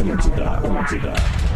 Atlântida, Atlântida.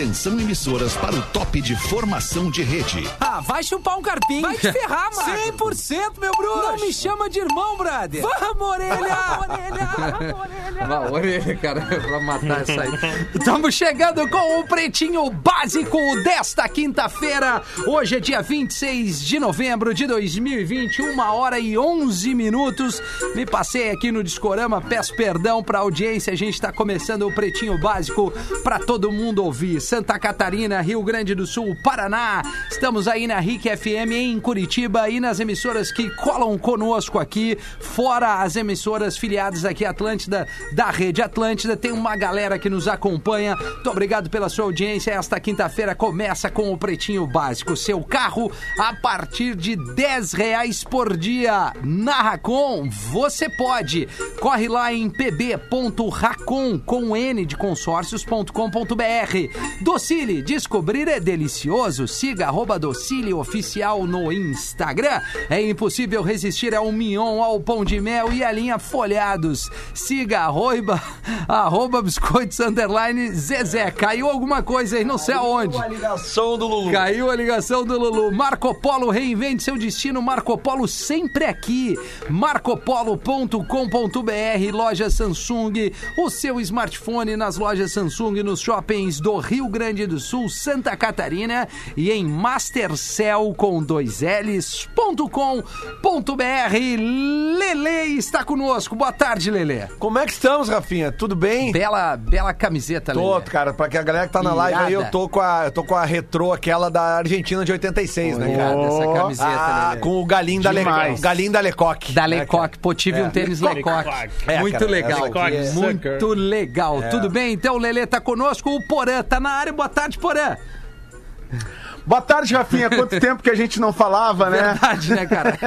Atenção emissoras para o top de formação de rede. Ah, vai chupar um carpinho. Vai te ferrar, mano. 100%, meu bruxo. Não me chama de irmão, brother. Vamos, orelha. orelha, orelha. Orelha, cara, pra matar essa aí. Estamos chegando com o Pretinho Básico desta quinta-feira. Hoje é dia 26 de novembro de 2020, uma hora e 11 minutos. Me passei aqui no Discorama, peço perdão pra audiência. A gente está começando o Pretinho Básico para todo mundo ouvir. Santa Catarina, Rio Grande do Sul, Paraná. Estamos aí na RIC FM em Curitiba e nas emissoras que colam conosco aqui, fora as emissoras filiadas aqui Atlântida, da Rede Atlântida. Tem uma galera que nos acompanha. Muito obrigado pela sua audiência. Esta quinta-feira começa com o Pretinho Básico. Seu carro a partir de 10 reais por dia. Na Racon, você pode. Corre lá em pb.racon com N de consórcios.com.br. Docile, descobrir é delicioso. Siga arroba Docile Oficial no Instagram. É impossível resistir ao mignon, ao pão de mel e à linha folhados. Siga arroba, arroba biscoitos underline Zezé. Caiu alguma coisa aí, não sei aonde. a ligação do Lulu. Caiu a ligação do Lulu. Marco Polo reinvente seu destino. Marco Polo sempre aqui. Marcopolo.com.br, loja Samsung. O seu smartphone nas lojas Samsung, nos shoppings do Rio Grande do Sul, Santa Catarina e em Mastercell com dois L's.com.br. Lele está conosco. Boa tarde, Lele. Como é que estamos, Rafinha? Tudo bem? Bela, bela camiseta, Tô, Lele. cara, pra que a galera que tá na live aí, eu Irada. tô com a, eu tô com a retrô, aquela da Argentina de 86, né, cara? Irada essa camiseta, Ah, Lele. com o galinho da, Le... Galinho da Lecoque. Da né, Lecoque. Pô, tive É. um tênis Lecoque. É, Muito cara, legal. essa aqui é- Muito legal. Tudo bem? Então o Lelê tá conosco. O Porã tá na área. Boa tarde, Porã. Boa tarde, Rafinha. Quanto tempo que a gente não falava, né? Verdade, né, cara?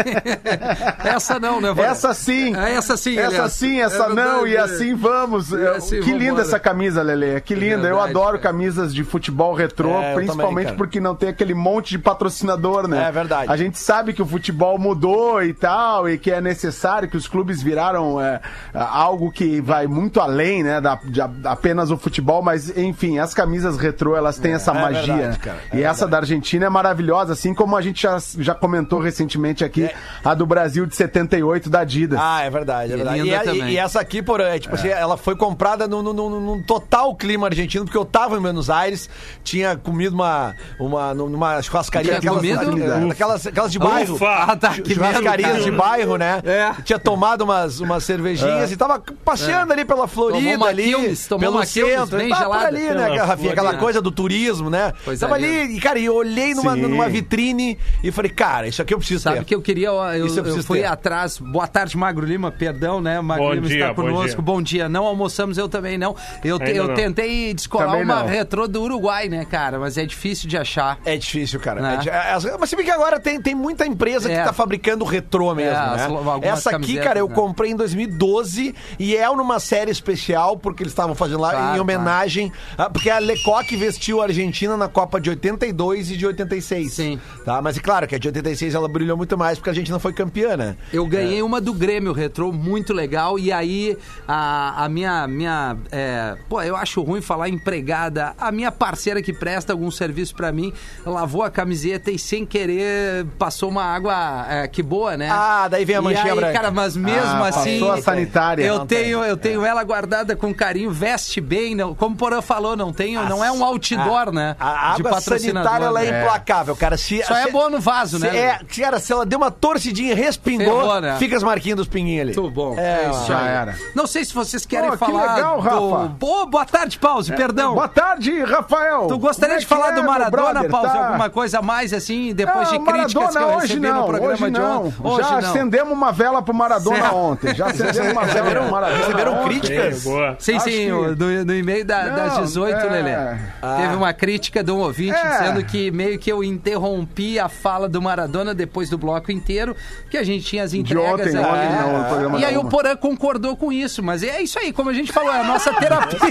essa não, né, Porã? Essa sim. É, essa sim, Essa aliás. sim, essa É não, e é. assim vamos. E assim que linda essa camisa, Lele. Que linda. Eu adoro camisas de futebol retrô, É, principalmente também, porque não tem aquele monte de patrocinador, né? É verdade. A gente sabe que o futebol mudou e tal, e que é necessário, que os clubes viraram é, algo que vai muito além, né, da, de apenas o futebol, mas enfim, as camisas retrô, elas têm essa é magia. verdade, né? cara, é e essa da Argentina é maravilhosa, assim como a gente já, já comentou recentemente aqui, a do Brasil de 78 da Adidas. Ah, é verdade, é E verdade. E, e- e essa aqui, por, é, tipo assim, ela foi comprada num, num- num- num total clima argentino, porque eu tava em Buenos Aires, tinha comido uma, uma, numa churrascaria, Tinha aquelas, comido? aquelas, aquelas de bairro. Ah, tá. Que medo, churrascarias cara. de bairro, né? É. Tinha tomado umas, umas cervejinhas e tava passeando ali pela Florida, Tomou ali, Quilmes, tomou pelo centro. bem tava gelada. ali, né, Rafinha? Aquela coisa do turismo, né? Coisa tava ali, e, cara, e eu olhei numa, Sim. numa vitrine e falei, cara, isso aqui eu preciso Sabe ter. que eu queria, eu, Isso eu eu fui ter. atrás. Boa tarde, Magro Lima, perdão, né? Magro Bom Lima dia, está bom conosco. dia. Bom dia. Não almoçamos, eu também não. Eu, te- eu não. tentei descolar Também uma não. retrô do Uruguai, né, cara? Mas é difícil de achar. É difícil, cara. Né? É di- é- as- mas se bem que agora tem, tem muita empresa É. que tá fabricando retrô mesmo, É, né? as- algumas Essa aqui, cara, eu né? comprei em 2012 e é numa série especial, porque eles estavam fazendo lá Claro, em homenagem. a- porque a Lecoque vestiu a Argentina na Copa de 82 e de 86. Sim. Tá? Mas é claro que a de 86 ela brilhou muito mais porque a Argentina foi campeã, né? Eu ganhei uma do Grêmio retrô, muito legal. E aí, a, a minha. minha é, pô, eu acho ruim falar empregada. A minha parceira que presta algum serviço pra mim lavou a camiseta e sem querer passou uma água é, que boa, né? Ah, daí vem a E manchinha aí, branca. Cara, mas mesmo Ah, assim. passou a sanitária. Eu Não tem, tenho, eu tenho ela guardada com carinho, veste bem. Não, como o Porã falou, não, tenho, não é um outdoor, né? A água sanitária ela é né? implacável, cara. Se, Só é se- boa no vaso, se- né? É, cara, se ela deu uma torcidinha, respingou, Ferrou, né? fica as marquinhas dos pinguinhos ali. Muito bom. É, isso já aí. era. Não sei se vocês querem Pô, que falar. legal, do... Rafa. Pô, boa tarde, Pause, perdão. Boa tarde, Rafael. Tu gostaria Como é de falar é, do Maradona? Pause? Tá. Alguma coisa a mais, assim, depois Ah, de críticas que eu Maradona, hoje recebi não, no programa hoje de não. ontem? Hoje Já não. acendemos uma vela pro Maradona Certo. ontem. Já acendemos uma vela pro Maradona receberam críticas? Sim, sim, no, e-mail das 18, é. Lelê. Teve uma crítica de um ouvinte É. dizendo que meio que eu interrompi a fala do Maradona depois do bloco inteiro, que a gente tinha as De entregas ontem, ali. ontem não, no programa E aí o. Porã concordou com isso, mas é isso aí, como a gente falou, é a nossa terapia.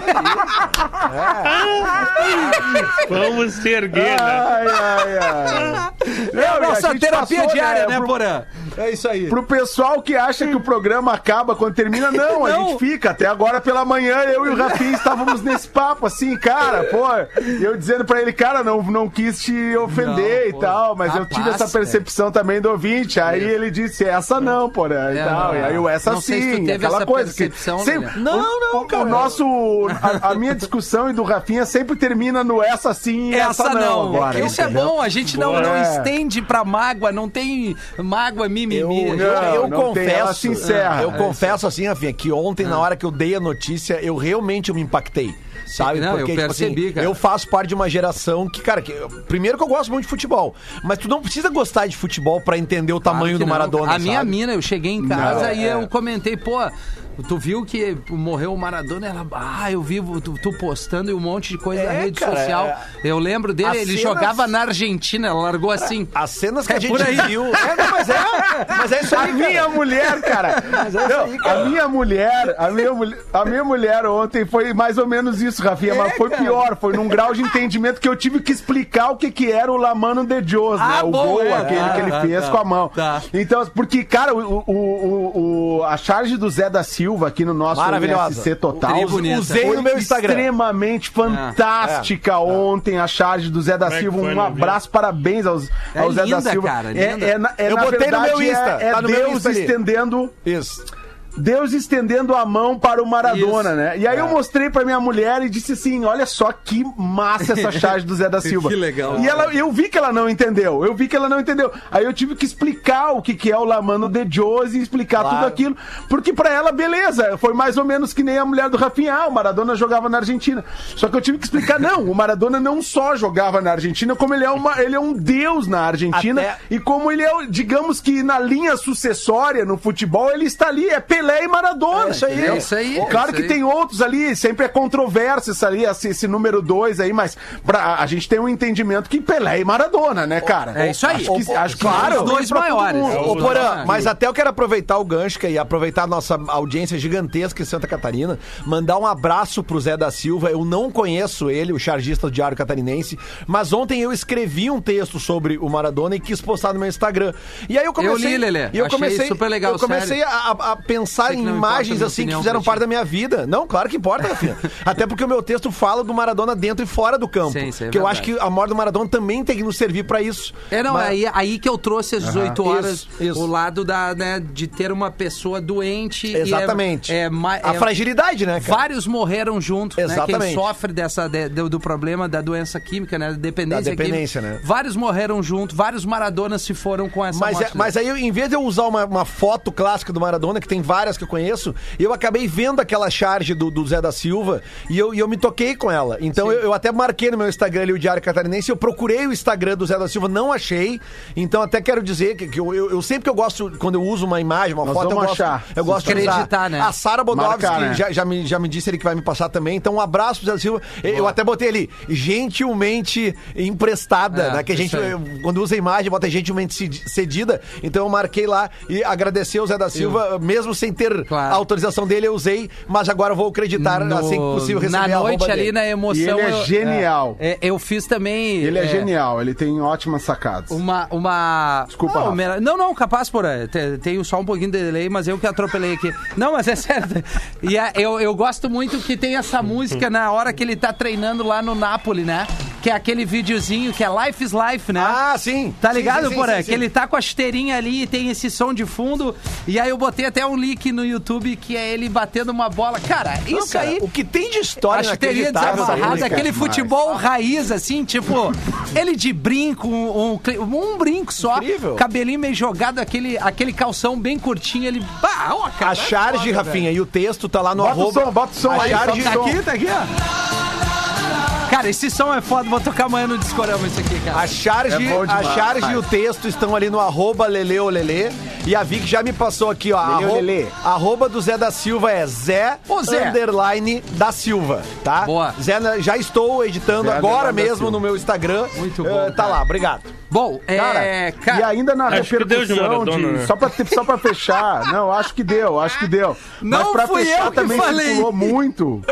Vamos se erguer, né? Ai, ai, ai. É a nossa gente terapia passou, diária, né, pro- Porã? É isso aí. Pro pessoal que acha que o programa acaba quando termina, não, a Não. gente fica. Até agora pela manhã, eu e o Rafinha estávamos nesse papo, assim, cara, pô. Eu dizendo pra ele, cara, não, não quis te ofender Não, e pô. tal, mas eu tive essa percepção também do ouvinte. Aí ele disse, essa não, porra, e É, tal. não. E aí o essa Não sei se tu sim, teve aquela essa coisa. que sempre-. Não, o- não, o- cara. O nosso, a, a minha discussão e do Rafinha sempre termina no essa sim e essa, Essa não. agora. Isso é bom, a gente não, não É. estende pra mágoa, não tem mágoa mimimi. Eu, eu, Não, eu não tem, ela confesso, se encerra. eu É, confesso assim, Rafinha, que ontem, na hora que eu dei a notícia, eu realmente me impactei. Sabe? Não, eu percebi, assim, cara. eu faço parte de uma geração que, cara, que, primeiro que eu gosto muito de futebol, mas tu não precisa gostar de futebol pra entender o tamanho Claro que do não. Maradona. A minha sabe? mina, eu cheguei em casa Não, e é. eu comentei, pô, tu viu que morreu o Maradona? Ela, ah, eu vi tu, tu postando e um monte de coisa na É, rede cara, social. é. Eu lembro dele, As ele cenas- jogava na Argentina, ela largou assim. As cenas que É a gente aí. viu. É, não, mas é, mas é isso A aí. minha cara. mulher, cara. Não, a minha mulher, a minha, mulher- a minha mulher ontem foi mais ou menos isso, Rafinha, mas foi pior. Foi num grau de entendimento que eu tive que explicar o que, que era o Lamano de Dios, né? Ah, o bom, gol é. aquele Ah, que ele tá, fez tá. com a mão. Tá. Então, porque, cara, o, o, o- o- a charge do Zé da Silva aqui no nosso Maravilhosa. SC Total bonita. Usei foi no meu Instagram. extremamente fantástica ontem a charge do Zé da é Silva. Um abraço, parabéns aos, É ao Zé linda, da Silva. cara, é, é, na- é, Eu na botei no verdade, meu Insta, é, é tá no meu Deus Insta estendendo Isso. Deus estendendo a mão para o Maradona, Isso. né? E aí eu mostrei pra minha mulher e disse assim: olha só que massa essa charge do Zé da Silva. Que legal. E ela, eu vi que ela não entendeu. Eu vi que ela não entendeu. Aí eu tive que explicar o que, que é o Lamano de Jose e explicar Claro. tudo aquilo. Porque pra ela, beleza, foi mais ou menos que nem a mulher do Rafinha. Ah, o Maradona jogava na Argentina. Só que eu tive que explicar: não, o Maradona não só jogava na Argentina, como ele é, uma, ele é um deus na Argentina. Até- E como ele é, digamos que na linha sucessória no futebol, ele está ali, é Pelé e Maradona. É isso aí. É isso aí, é Claro isso que aí. tem outros ali, sempre é controvérsia isso ali, esse, esse número dois aí, mas pra, a gente tem um entendimento que Pelé e Maradona, né, cara? É isso aí. Acho que, O- acho que claro, isso os dois maiores. Ô, Porã, mas até eu quero aproveitar o gancho e aproveitar a nossa audiência gigantesca em Santa Catarina, mandar um abraço pro Zé da Silva. Eu não conheço ele, o chargista do Diário Catarinense, mas ontem eu escrevi um texto sobre o Maradona e quis postar no meu Instagram. E aí eu comecei... li, Lelê. E eu Achei comecei, super legal, Eu comecei a, a pensar Em importa a imagens assim que fizeram parte da minha vida. Não, claro que importa, Rafinha. Até porque o meu texto fala do Maradona dentro e fora do campo. Sim, isso é que eu acho que a morte do Maradona também tem que nos servir pra isso. É, não, Mas- aí, aí que eu trouxe às 18 horas Isso, isso. o lado da, né, de ter uma pessoa doente. e é- Exatamente. É, ma- a é- fragilidade, né, cara? Vários morreram junto, né? Quem Exatamente. sofre dessa, de- do, do problema da doença química, né? Da dependência, Da dependência, química. né? Vários morreram junto, vários Maradonas se foram com essa Mas, é- mas aí, em vez de eu usar uma, uma foto clássica do Maradona, que tem várias que eu conheço, eu acabei vendo aquela charge do, do Zé da Silva e eu, e eu me toquei com ela. Então eu, eu até marquei no meu Instagram ali o Diário Catarinense, eu procurei o Instagram do Zé da Silva, não achei. Então até quero dizer que, que eu, eu- eu sempre que eu gosto, quando eu uso uma imagem, uma Nós foto, eu gosto, achar. eu gosto de. Acreditar, né? A Sara Bodovski né? já, já, me, já me disse ele que vai me passar também. Então um abraço pro Zé da Silva. Eu até botei ali, gentilmente emprestada, É, né? Que a gente, eu- quando usa imagem, bota gentilmente cedi- cedida. Então eu marquei lá e agradecer o Zé da Silva, mesmo sem ter Claro. a autorização dele, eu usei, mas agora eu vou acreditar No- assim que possível receber Na noite ali, dele. na E emoção. ele é eu- genial. é, eu fiz também. Ele é, genial, ele tem ótimas sacadas. Uma. uma... Desculpa, não, Rafa. mera- não, não, capaz, por Tenho só um pouquinho de delay, mas eu que atropelei aqui. Não, mas é certo. E é- eu, eu gosto muito que tem essa música na hora que ele tá treinando lá no Napoli, né? Que é aquele videozinho que é Life is Life, né? Ah, sim. Tá ligado, sim, sim, Porã? sim, Que ele tá com a chuteirinha ali e tem esse som de fundo. E aí eu botei até um link no YouTube que é ele batendo uma bola. Cara, Não, isso cara, aí. O que tem de A história chuteirinha inacreditável desamarrada, aquele demais. futebol raiz, assim, tipo, ele de brinco, um, um, um brinco só, Incrível. cabelinho meio jogado, aquele, aquele calção bem curtinho, ele. Ah, ó, cara, A charge, é foda, Rafinha, e o texto tá lá no Bota o arroba. som, bota o som a aí, charge, o Tá aqui, tá aqui, ó. Cara, esse som é foda, vou tocar amanhã no Discorama isso aqui, cara. A charge, É a charge e o texto estão ali no arroba Leleolele. E a Vic já me passou aqui, ó. Lele, arroba, Lele. arroba do Zé da Silva é Zé, Ô, Zé. underline da Silva, tá? Boa. Zé, né, já estou editando Zé agora mesmo no meu Instagram. Muito Eh, bom, Tá cara. lá, obrigado. Bom, Cara, é. e Cara, ainda na Acho que deu de repercussão Maradona, de. né? Só, pra, só pra fechar. Não, acho que deu, acho que deu. Não Mas pra fui fechar eu que também falei. circulou muito.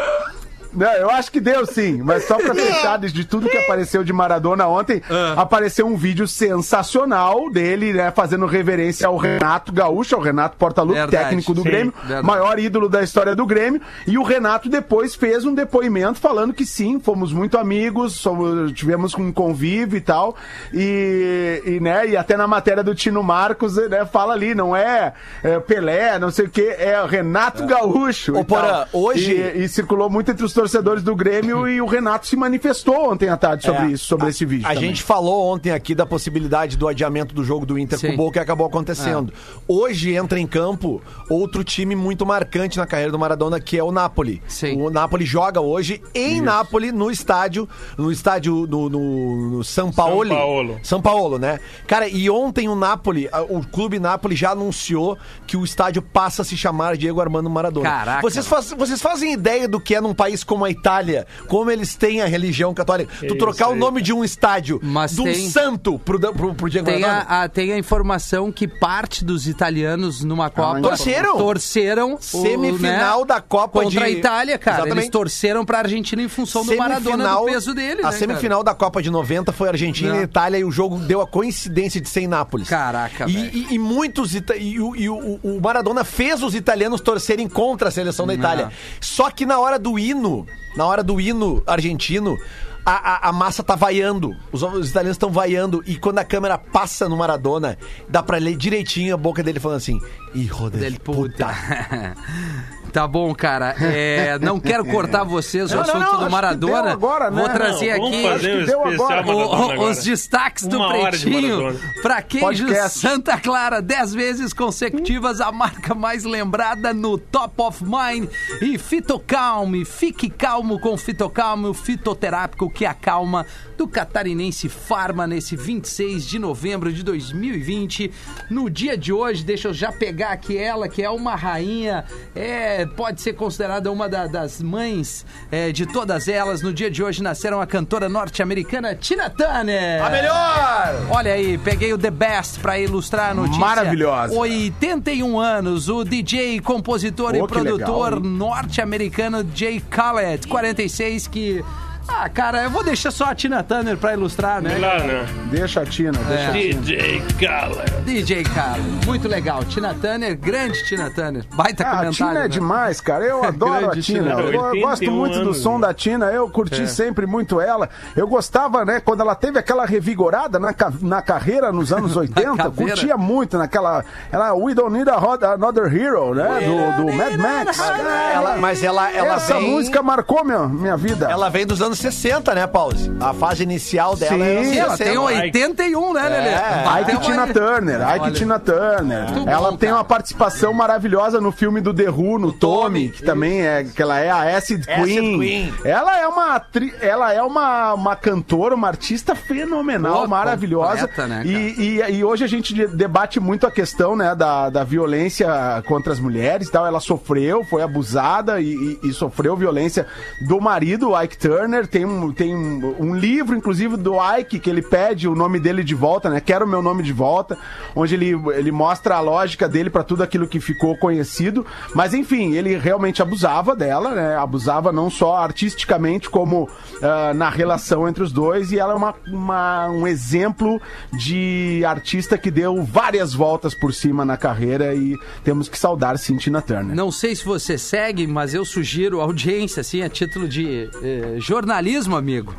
Não, eu acho que deu sim, mas só pra fechar de tudo que apareceu de Maradona ontem, apareceu um vídeo sensacional dele, né, fazendo reverência ao Renato Gaúcho, ao Renato Portaluppi, técnico do sim, Grêmio, verdade. maior ídolo da história do Grêmio, e o Renato depois fez um depoimento falando que sim, fomos muito amigos, somos- tivemos um convívio e tal, e, e, né, e até na matéria do Tino Marcos, né, fala ali, não é, é Pelé, não sei o que, é o Renato Gaúcho. Ô, e Porã, tal. hoje- E, e circulou muito entre os torcedores do Grêmio e o Renato se manifestou ontem à tarde sobre É, isso, sobre a- esse vídeo. A também. gente falou ontem aqui da possibilidade do adiamento do jogo do Inter Sim. com o Boca que acabou acontecendo. Hoje entra em campo outro time muito marcante na carreira do Maradona, que é o Napoli. Sim. O Napoli joga hoje em Nápoles, no estádio, no estádio no, no- no São Paulo. São Paulo. São Paulo, né? Cara, e ontem o Napoli, o clube Napoli já anunciou que o estádio passa a se chamar Diego Armando Maradona. Caraca. Vocês, faz- vocês fazem ideia do que é num país como a Itália, como eles têm a religião católica? Tu Isso trocar o nome de um estádio Mas de um tem- santo pro, pro, pro Diego Tem Maradona? a, a- tem a informação que parte dos italianos numa Copa Torceram? torceram o, Semifinal né, da Copa contra de- a Itália, cara. Exatamente. Eles torceram pra Argentina em função do Maradona do peso dele, A né, semifinal da Copa de 90 foi Argentina Não. e Itália e o jogo deu a coincidência de ser em Nápoles. Caraca, e, e, e muitos ita- e, o- e o, o Maradona fez os italianos torcerem contra a seleção da Itália. Só que na hora do hino, na hora do hino argentino, a, a- a massa tá vaiando. Os, os italianos estão vaiando. E quando a câmera passa no Maradona, dá pra ler direitinho a boca dele falando assim: Hijo de Del puta. puta. Tá bom, cara. É, não quero cortar vocês o Não, não, assunto não, acho do Maradona. deu agora, né? Vou Não, trazer aqui um o- o- agora. os destaques do Uma de Pretinho. Maradona. Pra queijo Podcast. Santa Clara, 10 vezes consecutivas, a marca mais lembrada no Top of Mind. E Fitocalme, fique calmo com Fitocalme, o fitoterápico que acalma do catarinense Farma nesse 26 de novembro de 2020. No dia de hoje, deixa eu já pegar aqui ela, que é uma rainha, é, pode ser considerada uma da- das mães é, de todas elas. No dia de hoje nasceram a cantora norte-americana Tina Turner. A melhor! Olha aí, peguei o The Best pra ilustrar a notícia. Maravilhosa. 81 anos, o DJ, compositor Pô, e produtor norte-americano Jay Khaled, 46, que... Ah, cara, eu vou deixar só a Tina Turner pra ilustrar, né? Lá, né? Deixa a Tina, deixa É. a Tina. DJ Khaled. DJ Khaled, muito legal. Tina Turner, grande Tina Turner. Baita Ah, a comentário. Tina é né? demais, cara. Eu adoro a Tina. Tina. Eu, eu 81 gosto muito do anos, som né? da Tina. Eu curti É. sempre muito ela. Eu gostava, né, quando ela teve aquela revigorada na, ca- na carreira nos anos 80. caveira. curtia muito naquela. Ela, We Don't Need a Hot- Another Hero, né? Do, do Mad Max. Ela- mas ela, ela Essa vem... música marcou minha, minha vida. Ela vem dos anos 60, né, Pause? A fase inicial dela Sim. é anos Sim, ela 60. tem 81, né, Lelê? É. Ike Tina Turner, Ike Olha. Tina Turner. Muito ela bom, tem cara. uma participação maravilhosa no filme do The Who, no Tommy, Tommy, que também é que ela é a Acid Queen. Queen. Ela é uma atri- ela é uma, uma cantora, uma artista fenomenal, Pô, maravilhosa. completa, né, e, e, e hoje a gente de- debate muito a questão, né, da, da violência contra as mulheres e tal. Ela sofreu, foi abusada e, e- e sofreu violência do marido, o Ike Turner. Tem um, tem um, livro, inclusive, do Ike, que ele pede o nome dele de volta, né? Quero o meu nome de volta, onde ele, ele mostra a lógica dele para tudo aquilo que ficou conhecido. Mas enfim, ele realmente abusava dela, né? Abusava não só artisticamente, como ah, na relação entre os dois. E ela é uma, uma- um exemplo de artista que deu várias voltas por cima na carreira e temos que saudar sim Tina Turner. Não sei se você segue, mas eu sugiro audiência, assim, a título de eh, jornalismo, amigo.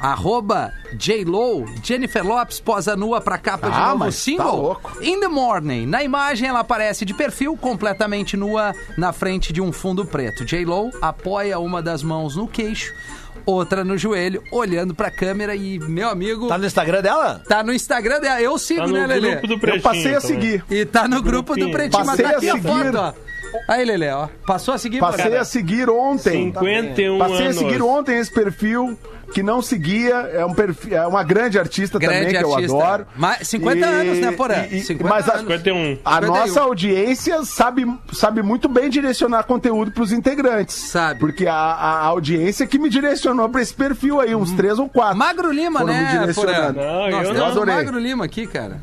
Arroba J-Lo, Jennifer Lopes posa nua pra capa de Ah, novo mas tá single. louco. In the Morning. Na imagem, ela aparece de perfil, completamente nua, na frente de um fundo preto. J-Lo apoia uma das mãos no queixo, outra no joelho, olhando pra câmera e, meu amigo, Tá no Instagram dela? tá no Instagram dela. Eu sigo, Tá no né, Lelê? grupo do Pretinho. Eu passei a seguir. E tá no grupo do Grupinho. Pretinho, mas Passei tá aqui a a seguir. foto, ó. Aí, Lelê, ó. Passou a seguir, Passei cara. a seguir ontem. 51 Passei a anos. seguir ontem esse perfil que não seguia, é, um perfil, é uma grande artista Grande também, que artista. eu adoro. Mas 50 anos, né, Porã? 50 mas a, anos. 51. a 51. nossa audiência sabe, sabe muito bem direcionar conteúdo pros integrantes. Sabe. Porque a, a audiência que me direcionou pra esse perfil aí, uns três ou quatro. Magro Lima, né, Porã? direcionando. Não, Nós eu não. Magro Lima aqui, cara.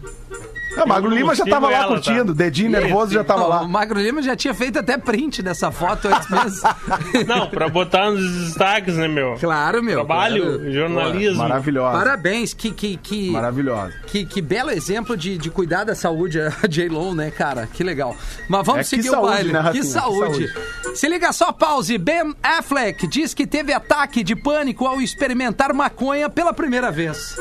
Ah, Magro Lima já sigo tava lá ela, tá? curtindo, dedinho nervoso já tava Não, lá. O Magro Lima já tinha feito até print dessa foto antes mesmo. Não, pra botar nos destaques, né, meu? Claro, meu. Trabalho, claro. jornalismo. Maravilhosa. Parabéns, que, que, que, Maravilhosa. que, que belo exemplo de, de cuidar da saúde, a J-Lo, né, cara? Que legal. Mas vamos É, que seguir o saúde, baile. né, que, Rafinha? Que saúde. Se liga só, pause. Ben Affleck diz que teve ataque de pânico ao experimentar maconha pela primeira vez.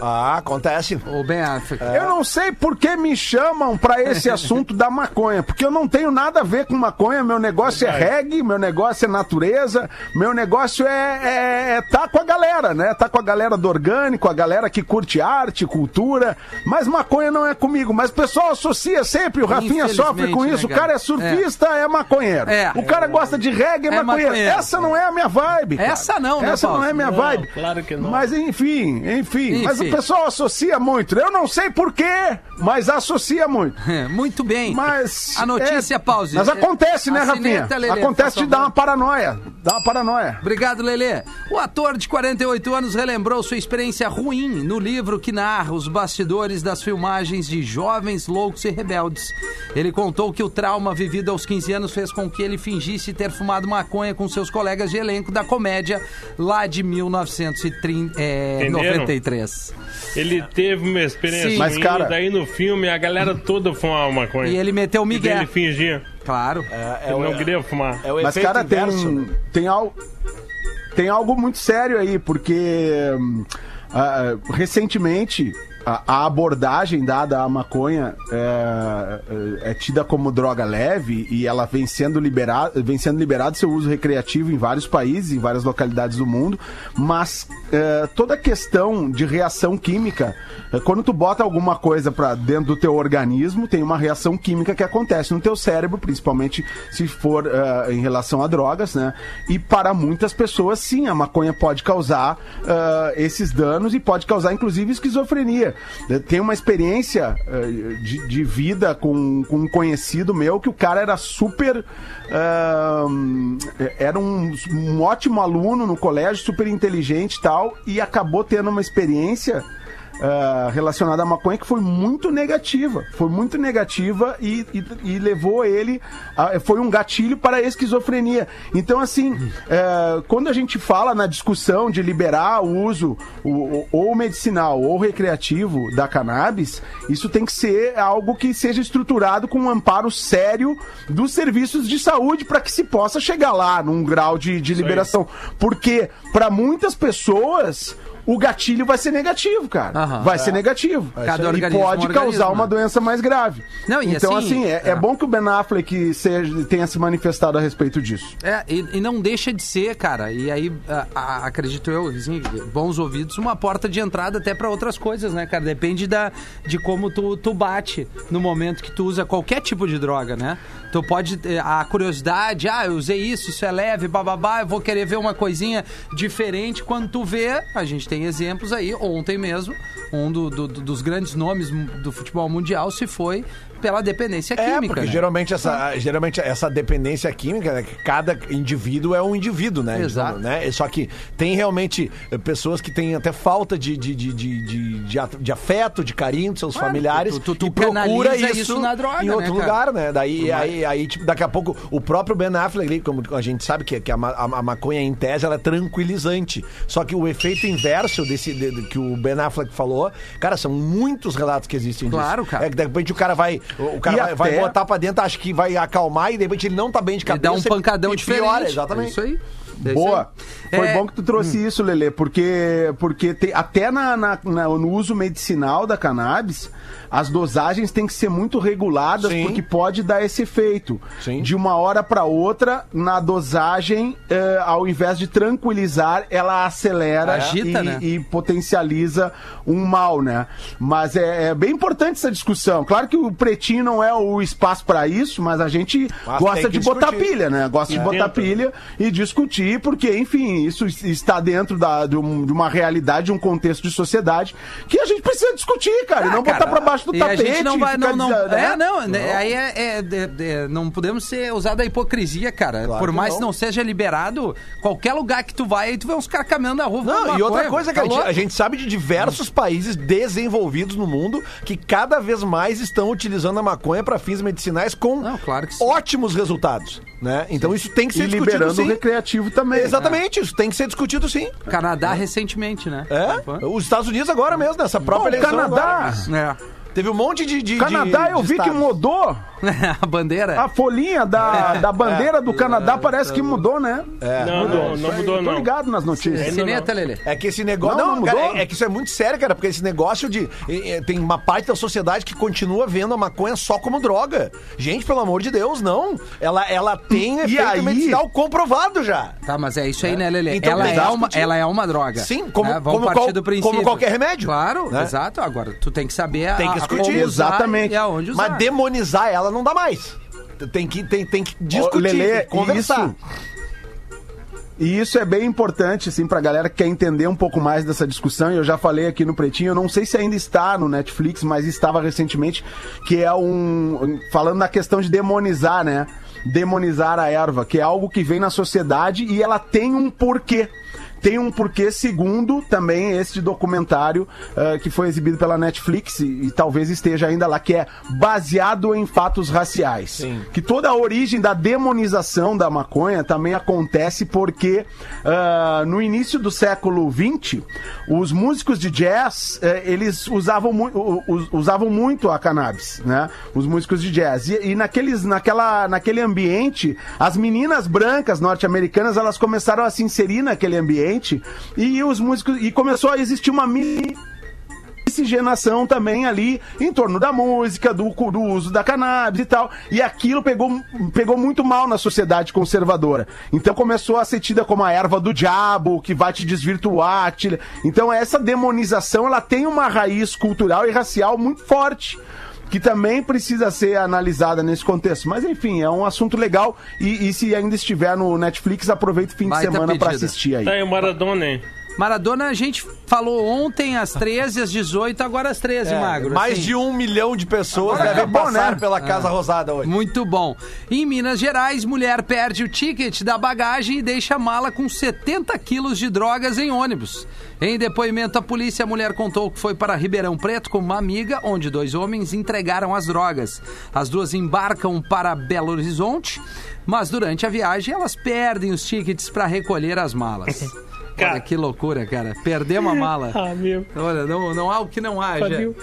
Ah, acontece. O Ben Affleck. Eu não sei por que me chamam pra esse assunto da maconha, porque eu não tenho nada a ver com maconha. Meu negócio é reggae, meu negócio é natureza, meu negócio é, é, é tá com a galera, né? Tá com a galera do orgânico, a galera que curte arte, cultura. Mas maconha não é comigo. Mas o pessoal associa sempre, o Rafinha sofre com Infelizmente, isso. né, o cara é surfista, é, maconheiro. É. O cara gosta de reggae, é, É maconheiro. maconheiro. Essa não é a minha vibe. cara. Essa não, né, Essa não é minha Não, vibe. claro que não. Mas enfim, enfim. Mas o pessoal associa muito. Eu não sei porquê, mas associa muito. É, Muito bem. Mas. A notícia, é- pause. Mas acontece, né, Rafinha? Lelê, acontece de dar uma paranoia. Dá uma paranoia. Obrigado, Lelê. O ator de 48 anos relembrou sua experiência ruim no livro que narra os bastidores das filmagens de Jovens Loucos e Rebeldes. Ele contou que o trauma vivido aos 15 anos fez com que ele fingisse ter fumado maconha com seus colegas de elenco da comédia lá de 1993. Ele teve uma experiência Sim. ruim, Mas, cara- daí no filme a galera toda fumava maconha. E ele meteu o E Miguel. ele fingia. Claro. É, ele o- não queria fumar. é o Mas, cara, tem, inverso. né? tem, algo, tem algo muito sério aí, porque ah, recentemente a, abordagem dada à maconha é, é- é tida como droga leve e ela vem sendo liberada, vem sendo liberado seu uso recreativo em vários países, em várias localidades do mundo, mas é, toda a questão de reação química, é, quando tu bota alguma coisa para dentro do teu organismo, tem uma reação química que acontece no teu cérebro, principalmente se for é, em relação a drogas, né? E para muitas pessoas, sim, a maconha pode causar é, esses danos e pode causar, inclusive, esquizofrenia. É, Tem uma experiência é, de, de vida com, com um conhecido meu que o cara era super. é, era um, um ótimo aluno no colégio, super inteligente e tal, e acabou tendo uma experiência ah, relacionada à maconha que foi muito negativa. Foi muito negativa e, e- e levou ele. a- foi um gatilho para a esquizofrenia. Então, assim, eh, quando a gente fala na discussão de liberar o uso o- ou medicinal ou recreativo da cannabis, isso tem que ser algo que seja estruturado com um amparo sério dos serviços de saúde para que se possa chegar lá num grau de, de liberação. Porque, para muitas pessoas. O gatilho vai ser negativo, cara. Aham. vai ser negativo. Cada e organismo é um pode causar uma né? doença mais grave. Não, e então, assim, assim, é, é é. bom que o Ben Affleck seja, tenha se manifestado a respeito disso. É, e, e não deixa de ser, cara. E aí, a- a- acredito eu, assim, bons ouvidos, uma porta de entrada até pra outras coisas, né, cara? Depende da, de como tu, tu bate no momento que tu usa qualquer tipo de droga, né? Tu pode. ter A curiosidade, ah, eu usei isso, isso é leve, bababá, eu vou querer ver uma coisinha diferente. Quando tu vê, a gente tem exemplos aí, ontem mesmo, um do- do- dos grandes nomes do futebol mundial se foi pela dependência É, química. porque né? geralmente, essa, geralmente essa dependência química, né, cada indivíduo é um indivíduo, né? Exato. né? Só que tem realmente eh, pessoas que têm até falta de, de, de, de, de, de afeto, de carinho dos seus Claro, familiares tu- tu- tu e procura isso, isso na droga, em outro né, lugar, né? Daí, aí, aí, tipo, daqui a pouco, o próprio Ben Affleck, como a gente sabe que, que a, a, a maconha, em tese, ela é tranquilizante. Só que o efeito inverso desse de- que o Ben Affleck falou, cara, são muitos relatos que existem disso. Claro, cara. É que de repente o cara vai, o cara vai, vai até- botar pra dentro, acha que vai acalmar e de repente ele não tá bem de Ele cabeça. dá um pancadão e diferente. Piora, exatamente. É isso aí. É Boa. aí. Foi É, bom que tu trouxe isso, Lelê, porque, porque tem- até na, na- na- no uso medicinal da cannabis, as dosagens têm que ser muito reguladas, Sim. porque pode dar esse efeito. Sim. De uma hora para outra, na dosagem, eh, ao invés de tranquilizar, ela acelera Agita, e, né? e potencializa um mal, né? Mas é, é bem importante essa discussão. Claro que o Pretinho não é o espaço pra isso, mas a gente Mas gosta de botar discutir. pilha, né? Gosta de botar pilha e discutir, porque, enfim, isso está dentro da, de, um- de uma realidade, de um contexto de sociedade que a gente precisa discutir, cara, e não botar Ah, Cara, pra baixo do e tapete. a gente não vai, não, não, dizendo, né? é, não, né, aí é, é- de- não podemos ser usar da hipocrisia, cara. Claro Por mais não. que não seja liberado, qualquer lugar que tu vai, aí tu vê uns caras caminhando na rua. Não, e outra coisa, tá cara, a gente- louco? a gente sabe de diversos países desenvolvidos no mundo que cada vez mais estão utilizando a maconha para fins medicinais com Não, claro ótimos resultados, né? Então isso tem que E ser discutido liberando o sim. recreativo também. Exatamente, isso tem que ser discutido sim. Canadá recentemente, né? É, os Estados Unidos agora mesmo, nessa própria o eleição Canadá, agora. É. Teve um monte de... de Canadá de- eu de vi que estados. mudou. a bandeira. A folhinha da, da bandeira do Canadá parece que mudou, né? Não, não, não mudou, Tô não. ligado nas notícias. Cineta, Lelê. É que esse negócio. Não, Não, não cara, mudou? é, é que isso é muito sério, cara, porque esse negócio de. é, é, tem uma parte da sociedade que continua vendo a maconha só como droga. Gente, pelo amor de Deus, não. Ela, ela tem E efeito aí? medicinal comprovado já. Tá, mas é isso aí, né, Lelê? Então ela, é uma, discutir. ela é uma droga. Sim, como- né? Vamos como partir qual- do princípio. como qualquer remédio, Claro, né? exato. Agora, tu tem que saber Tem que a discutir. como usar Exatamente. e aonde usar. Mas demonizar ela não dá mais. Tem que, tem, tem que discutir, Lelê, tem que conversar. Isso, e isso é bem importante, assim, pra galera que quer entender um pouco mais dessa discussão. E eu já falei aqui no Pretinho, eu não sei se ainda está no Netflix, mas estava recentemente, que é um. Falando na questão de demonizar, né? Demonizar a erva, que é algo que vem na sociedade e ela tem um porquê. Tem um porquê, segundo também este documentário ah, que foi exibido pela Netflix e, e talvez esteja ainda lá, que é baseado em fatos raciais. Que toda a origem da demonização da maconha também acontece porque ah, no início do século XX, os músicos de jazz, eh, eles usavam, mu- usavam muito a cannabis, né? Os músicos de jazz. E, e naqueles, naquela, naquele ambiente, as meninas brancas norte-americanas, elas começaram a se inserir naquele ambiente e os músicos e começou a existir uma mi- miscigenação também ali em torno da música, do, do uso da cannabis e tal. E aquilo pegou, pegou muito mal na sociedade conservadora. Então começou a ser tida como a erva do diabo, que vai te desvirtuar. te- Então essa demonização, ela tem uma raiz cultural e racial muito forte. Que também precisa ser analisada nesse contexto. Mas enfim, é um assunto legal. E, e se ainda estiver no Netflix, aproveita o fim Baita de semana pra pedida. assistir aí. Tá aí o Maradona, hein? Maradona, a gente falou ontem às 13, às 18, agora às 13, É, Magro. mais assim. de um milhão de pessoas Agora devem acabou, passar né? pela Casa Rosada hoje. Muito bom. Em Minas Gerais, mulher perde o ticket da bagagem e deixa a mala com 70 quilos de drogas em ônibus. Em depoimento à polícia, a mulher contou que foi para Ribeirão Preto com uma amiga, onde dois homens entregaram as drogas. As duas embarcam para Belo Horizonte, mas durante a viagem elas perdem os tickets para recolher as malas. Cara. Olha que loucura, cara. Perdemos a mala. Ah, meu. Olha, não, não há o que não haja.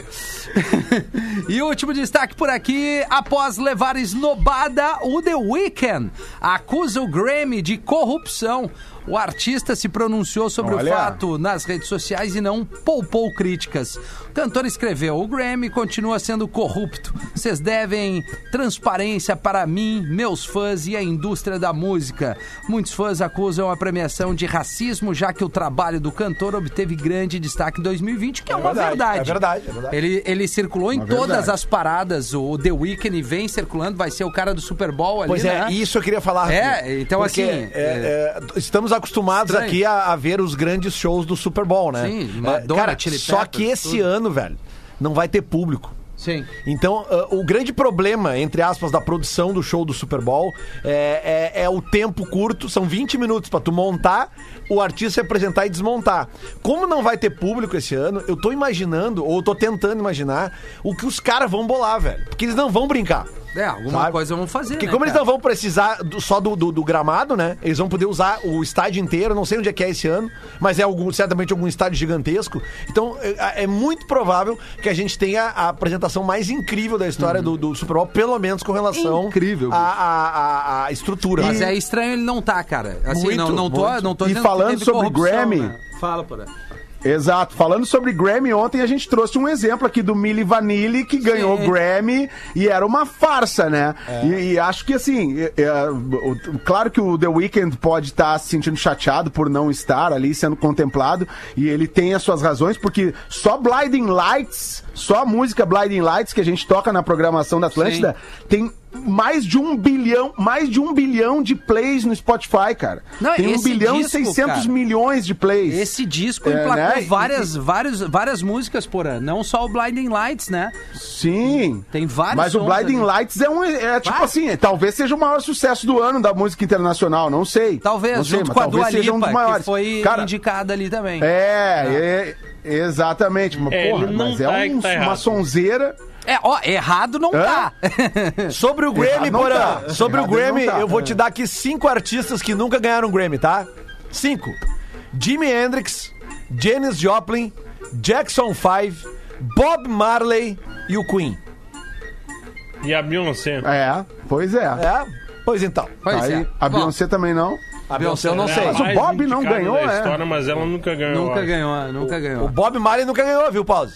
E o último destaque por aqui: após levar esnobada, o The Weeknd acusa o Grammy de corrupção. O artista se pronunciou sobre Olha. o fato nas redes sociais e não poupou críticas. O cantor escreveu: O Grammy continua sendo corrupto. Vocês devem transparência para mim, meus fãs e a indústria da música. Muitos fãs acusam a premiação de racismo, já que o trabalho do cantor obteve grande destaque em 2020, que é, uma verdade, verdade. é verdade, é verdade. Ele, ele circulou em Uma todas verdade. as paradas. O The Weeknd vem circulando, vai ser o cara do Super Bowl ali, Pois é, né? isso eu queria falar. É, então, assim, é, é, estamos acostumados Estranho. aqui a, a ver os grandes shows do Super Bowl, né? Sim, É, Madonna, cara, Chili só Peppers, que esse tudo. ano, velho, não vai ter público. Sim. Então, ah, o grande problema, entre aspas, da produção do show do Super Bowl é, é- é o tempo curto, são 20 minutos pra tu montar, o artista se apresentar e desmontar. Como não vai ter público esse ano, eu tô imaginando, ou tô tentando imaginar, o que os caras vão bolar, velho. Porque eles não vão brincar. É, alguma Sabe? coisa vão fazer. Porque né, como eles cara? não vão precisar do- só do, do- do gramado, né? Eles vão poder usar o estádio inteiro, não sei onde é que é esse ano, mas é algum, certamente algum estádio gigantesco. Então é, é muito provável que a gente tenha a apresentação mais incrível da história do, do Super Bowl, pelo menos com relação Incrível, à, à, à- à estrutura. Mas E- é estranho ele não tá, cara. Assim, Muito, não, não tô, muito. não tô E falando sobre corrupção, Grammy, né? Fala, porra. Exato. Falando sobre Grammy, ontem a gente trouxe um exemplo aqui do Milli Vanilli, que ganhou Sim. Grammy e era uma farsa, né? E, e acho que, assim, é, é, claro que o The Weeknd pode estar se sentindo chateado por não estar ali sendo contemplado, e ele tem as suas razões, porque só Blinding Lights, só a música Blinding Lights que a gente toca na programação da Atlântida, tem mais de um bilhão, mais de um bilhão de plays no Spotify, cara. Não, tem um bilhão disco, e 600 cara, milhões de plays. Esse disco É, emplacou né? várias, várias, várias músicas, porra. Não só o Blinding Lights, né? Sim. Tem vários Mas o Blinding ali. Lights é um. É tipo Ah. assim, talvez seja o maior sucesso do ano da música internacional, não sei. Talvez, não sei, junto com a talvez Dua seja um dos Lipa, que maiores. foi Cara, indicada ali também. É, é, exatamente. Mas, É, porra, mas é tá, um- é tá uma sonzeira. É, ó, errado não Hã? tá. Sobre o Grammy, Porã, tá. sobre o Errado ele Grammy, tá. eu vou te dar aqui cinco artistas que nunca ganharam Grammy, tá? Cinco. Jimi Hendrix, Janis Joplin, Jackson 5, Bob Marley e o Queen. E a Beyoncé. É, pois é. É? Pois então. Pois Tá aí. é. A Bom, Beyoncé também não. A Beyoncé eu não sei. é a Mas o Bob não ganhou, é. história, mas ela nunca ganhou. Nunca ganhou, nunca O ganhou. Bob Marley nunca ganhou, viu, Pause?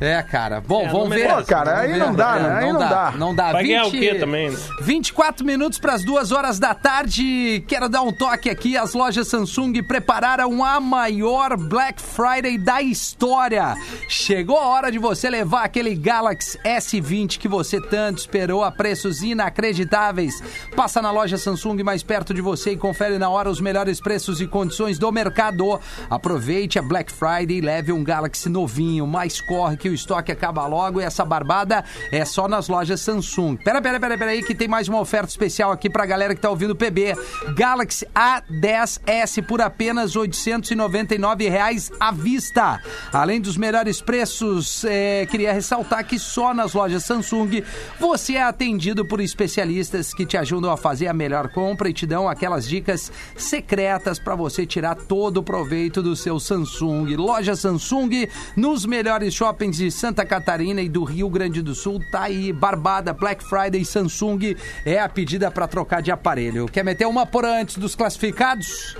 É, cara. Bom, É, vamos ver. Pô, cara, aí não dá, É, né? Aí não dá. Não dá. Vai ganhar o quê também, né? 24 minutos para as duas horas da tarde. Quero dar um toque aqui. As lojas Samsung prepararam a maior Black Friday da história. Chegou a hora de você levar aquele Galaxy S20 que você tanto esperou a preços inacreditáveis. Passa na loja Samsung mais perto de você e confere na hora os melhores preços e condições do mercado. Aproveite a Black Friday e leve um Galaxy novinho. Mas corre que o estoque acaba logo e essa barbada é só nas lojas Samsung. Pera, pera, pera, pera aí que tem mais uma oferta especial aqui pra galera que tá ouvindo o PB. Galaxy A10s por apenas 899 reais à vista. Além dos melhores preços, é, queria ressaltar que só nas lojas Samsung você é atendido por especialistas que te ajudam a fazer a melhor compra e te dão aquelas dicas secretas para você tirar todo o proveito do seu Samsung. Loja Samsung nos melhores shoppings de Santa Catarina e do Rio Grande do Sul. Tá aí, Barbada, Black Friday, Samsung é a pedida para trocar de aparelho. Quer meter uma por antes dos classificados?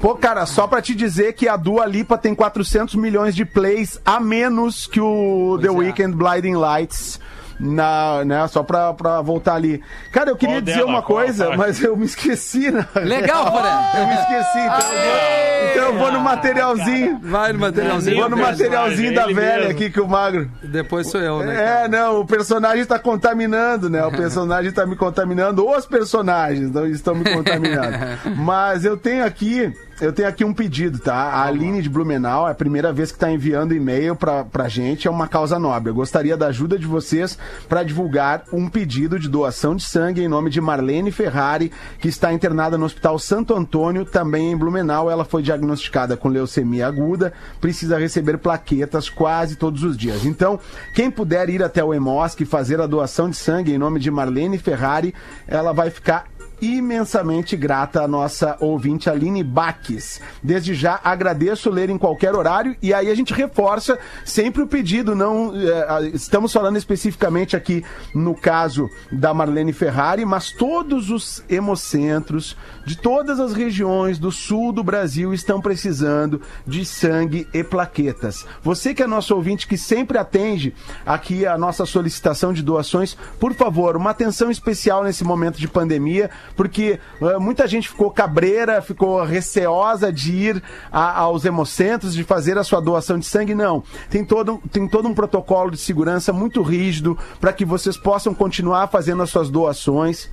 Pô, cara, só pra te dizer que a Dua Lipa tem 400 milhões de plays a menos que o The é. Weeknd Blinding Lights. Na, né, só pra, pra voltar ali. Cara, eu queria Qual dizer dela? uma coisa, parte? mas eu me esqueci. Na... Legal, Porã. Eu me esqueci, então, eu vou, então eu vou no materialzinho. Vai no materialzinho. Vou no materialzinho da mesmo. velha aqui que o Magro. Depois sou eu, né? É, não, o personagem tá contaminando, né? O personagem tá me contaminando, os personagens não estão me contaminando. Mas eu tenho aqui, eu tenho aqui um pedido, tá? A Aline de Blumenau, é a primeira vez que tá enviando e-mail pra, pra gente, é uma causa nobre. Eu gostaria da ajuda de vocês para divulgar um pedido de doação de sangue em nome de Marlene Ferrari, que está internada no Hospital Santo Antônio, também em Blumenau. Ela foi diagnosticada com leucemia aguda, precisa receber plaquetas quase todos os dias. Então, quem puder ir até o Emosc e fazer a doação de sangue em nome de Marlene Ferrari, ela vai ficar imensamente grata à nossa ouvinte Aline Baques. Desde já agradeço ler em qualquer horário e aí a gente reforça sempre o pedido. Não eh, estamos falando especificamente aqui no caso da Marlene Ferrari, mas todos os hemocentros de todas as regiões do sul do Brasil estão precisando de sangue e plaquetas. Você que é nosso ouvinte que sempre atende aqui a nossa solicitação de doações, por favor, uma atenção especial nesse momento de pandemia, porque eh, muita gente ficou cabreira, ficou receosa de ir a- aos hemocentros, de fazer a sua doação de sangue. Não. Tem todo, tem todo um protocolo de segurança muito rígido para que vocês possam continuar fazendo as suas doações.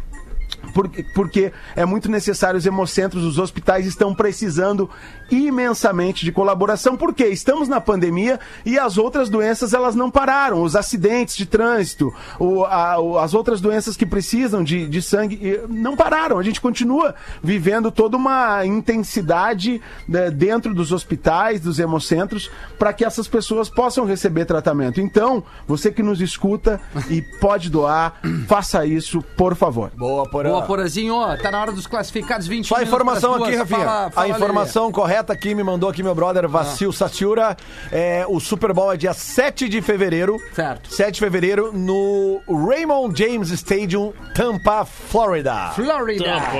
Porque, porque é muito necessário, os hemocentros, os hospitais estão precisando imensamente de colaboração, porque estamos na pandemia e as outras doenças elas não pararam, os acidentes de trânsito, o, a- o- as outras doenças que precisam de, de sangue não pararam, a gente continua vivendo toda uma intensidade né, dentro dos hospitais, dos hemocentros, para que essas pessoas possam receber tratamento. Então, você que nos escuta e pode doar, faça isso, por favor. Boa, Porã. Boa, Porazinho. Tá na hora dos classificados 20 Só a informação aqui. Rafinha. Fala- fala, a informação correta aqui me mandou aqui meu brother Vassil Saciura. É, o Super Bowl é dia 7 de fevereiro. Certo. 7 de fevereiro no Raymond James Stadium, Tampa, Florida. Florida. Tá, pô.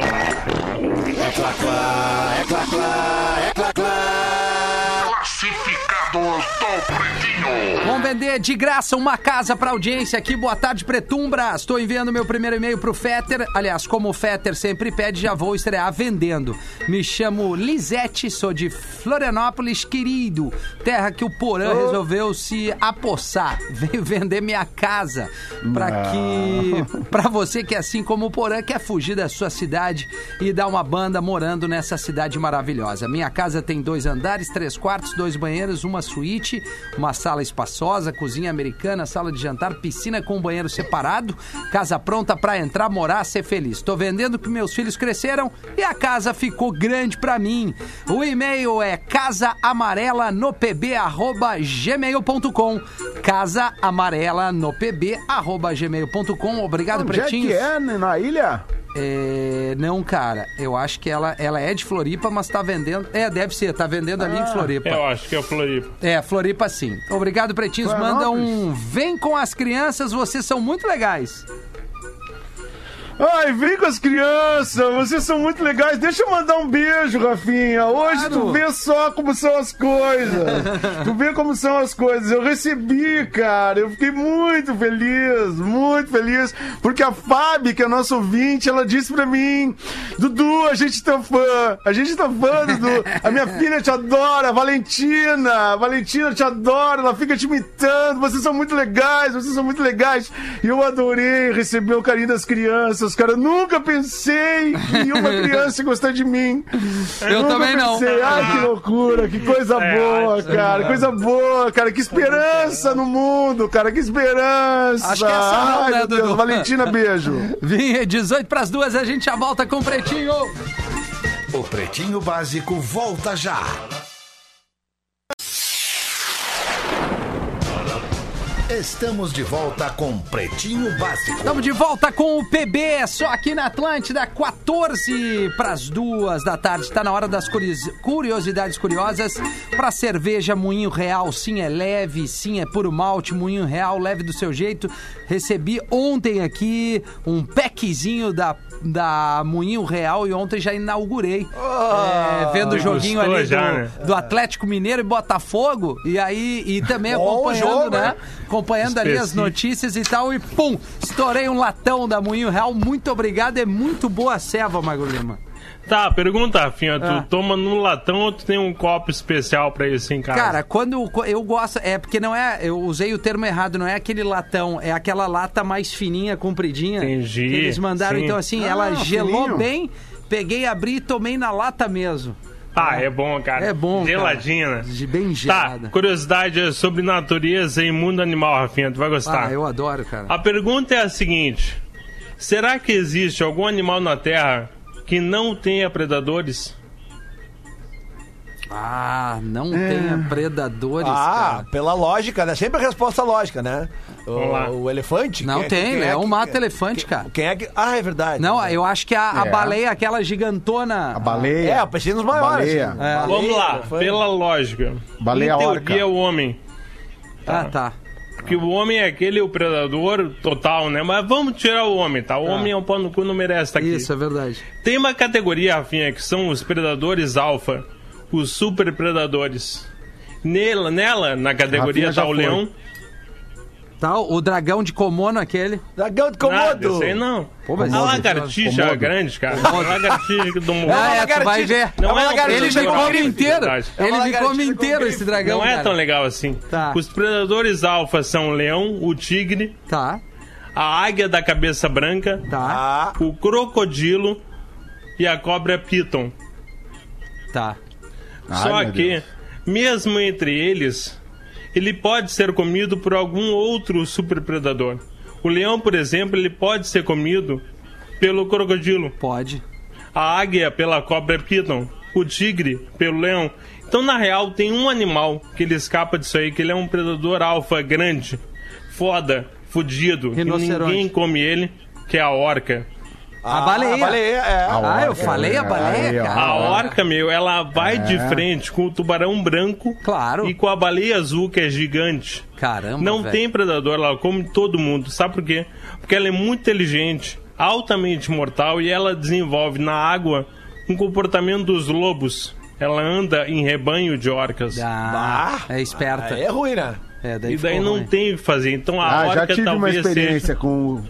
Vamos vender de graça uma casa pra audiência aqui. Boa tarde, Pretumbras. Estou enviando meu primeiro e-mail pro Fetter. Aliás, como o Fetter sempre pede, já vou estrear vendendo. Me chamo Lisete, sou de Florianópolis, querido. Terra que o Porã resolveu se apossar. Veio vender minha casa. Pra que. Pra você que, assim como o Porã, quer fugir da sua cidade e dar uma banda morando nessa cidade maravilhosa. Minha casa tem dois andares, três quartos, dois banheiros, uma suíte, uma sala espaçosa, cozinha americana, sala de jantar, piscina com banheiro separado, casa pronta pra entrar, morar, ser feliz. Tô vendendo que meus filhos cresceram e a casa ficou grande pra mim. O e-mail é casaamarela.pb@gmail.com. Casa amarela no pb@gmail.com. Obrigado, Onde é que é, na ilha? É, não, cara. Eu acho que ela, ela é de Floripa, mas tá vendendo. É, deve ser, tá vendendo ali em Floripa. Eu acho que é o Floripa. É, Floripa sim. Obrigado, Pretinhos. Manda um Vem com as crianças, vocês são muito legais. Ai, vem com as crianças, vocês são muito legais. Deixa eu mandar um beijo, Rafinha. Hoje Claro. tu vê só como são as coisas. tu vê como são as coisas. Eu recebi, cara. Eu fiquei muito feliz, muito feliz. Porque a Fábio, que é nossa ouvinte, ela disse pra mim: Dudu, a gente tá fã. A gente tá fã, Dudu. A minha filha te adora, a Valentina. A Valentina te adora, ela fica te imitando. Vocês são muito legais, vocês são muito legais. E eu adorei receber o carinho das crianças, cara. Eu nunca pensei em uma criança gostar de mim. Eu Nunca também não. pensei. Ai, que loucura, que coisa É, boa, cara. Coisa boa, cara. Que esperança no mundo, cara. Que esperança. Acho que essa não, Ai, né, meu Deus. Dudu? Valentina, beijo. Vim 18 pras duas, a gente já volta com o Pretinho. O Pretinho Básico volta já. Estamos de volta com Pretinho Básico. Estamos de volta com o PB, só aqui na Atlântida, 14 para as duas da tarde. Está na hora das curios- curiosidades curiosas. Para cerveja Moinho Real, sim, é leve, sim, é puro malte. Moinho Real, leve do seu jeito. Recebi ontem aqui um packzinho da, da Moinho Real e ontem já inaugurei. É, vendo o joguinho ali já, do, né? do Atlético Mineiro e Botafogo. E aí, e também Bom acompanhando, jogo, né? né? Acompanhando ali as Específico. notícias e tal. E pum, estourei um latão da Moinho Real. Muito obrigado, é muito boa a ceva, Mago Lima. Tá, pergunta, Rafinha. Tu Ah. toma no latão ou tu tem um copo especial pra isso em casa? Cara, quando eu gosto, é porque não é, eu usei o termo errado, não é aquele latão, é aquela lata mais fininha, compridinha. Entendi, Que eles mandaram, sim. então assim, Ah, ela gelou fininho. bem, peguei, abri e tomei na lata mesmo. Ah, é bom, cara. É bom, cara. Geladinha, né? De- Bem Tá, gelada. curiosidade sobre natureza e mundo animal, Rafinha. Tu vai gostar. Ah, eu adoro, cara. A pergunta é a seguinte: será que existe algum animal na Terra que não tenha predadores? Ah, não tenha predadores, Ah, cara. pela lógica, né? Sempre a resposta lógica, né? O, o elefante? Não quem é- tem, quem é um que- mata-elefante, quem- cara. Quem é que. Ah, é verdade. Não, eu acho que a, a É. baleia, aquela gigantona. A baleia. É, eu pensei nos maiores. Baleia. assim. É. Baleia, Vamos lá, elefante. pela lógica. Baleia em teoria, orca. o homem. Ah, tá. Porque o homem é aquele o predador total, né? Mas vamos tirar o homem, tá? O homem é um pau no cu, não merece estar aqui. Isso, é verdade. Tem uma categoria, Rafinha, que são os predadores alfa, os super predadores. Nela, nela na categoria tá o leão. Tá, o dragão de Komono aquele. Dragão de Komodo. isso aí não. Pô, mas a Komodo. lagartixa Komodo. grande, cara. A lagartixa do mundo. Ah, é, tu vai ver. Não É é lagartixa Ele me come inteiro. É Ele me come com inteiro esse dragão, Não é cara. tão legal assim. Tá. Os predadores alfa são o leão, o tigre, Tá, a águia da cabeça branca, tá, o crocodilo e a cobra piton. tá. Ai, Só que, Deus. mesmo entre eles, ele pode ser comido por algum outro superpredador. O leão, por exemplo, ele pode ser comido pelo crocodilo, Pode. a águia pela cobra piton, o tigre pelo leão. Então, na real, tem um animal que ele escapa disso aí, que ele é um predador alfa grande, foda, fudido, que ninguém come ele, que é a orca. A baleia. A baleia, é. Ah, eu orca, falei a né? baleia, cara. A orca, meu, ela vai de É. frente com o tubarão branco Claro. e com a baleia azul, que é gigante. Caramba, Não velho. tem predador lá, come todo mundo. Sabe por quê? Porque ela é muito inteligente, altamente mortal e ela desenvolve na água um comportamento dos lobos. ela anda em rebanho de orcas. Ah, é esperta. Aí é ruim, né? É, daí E daí não ruim. tem o que fazer. Então a Ah, já orca tive uma talvez experiência seja com,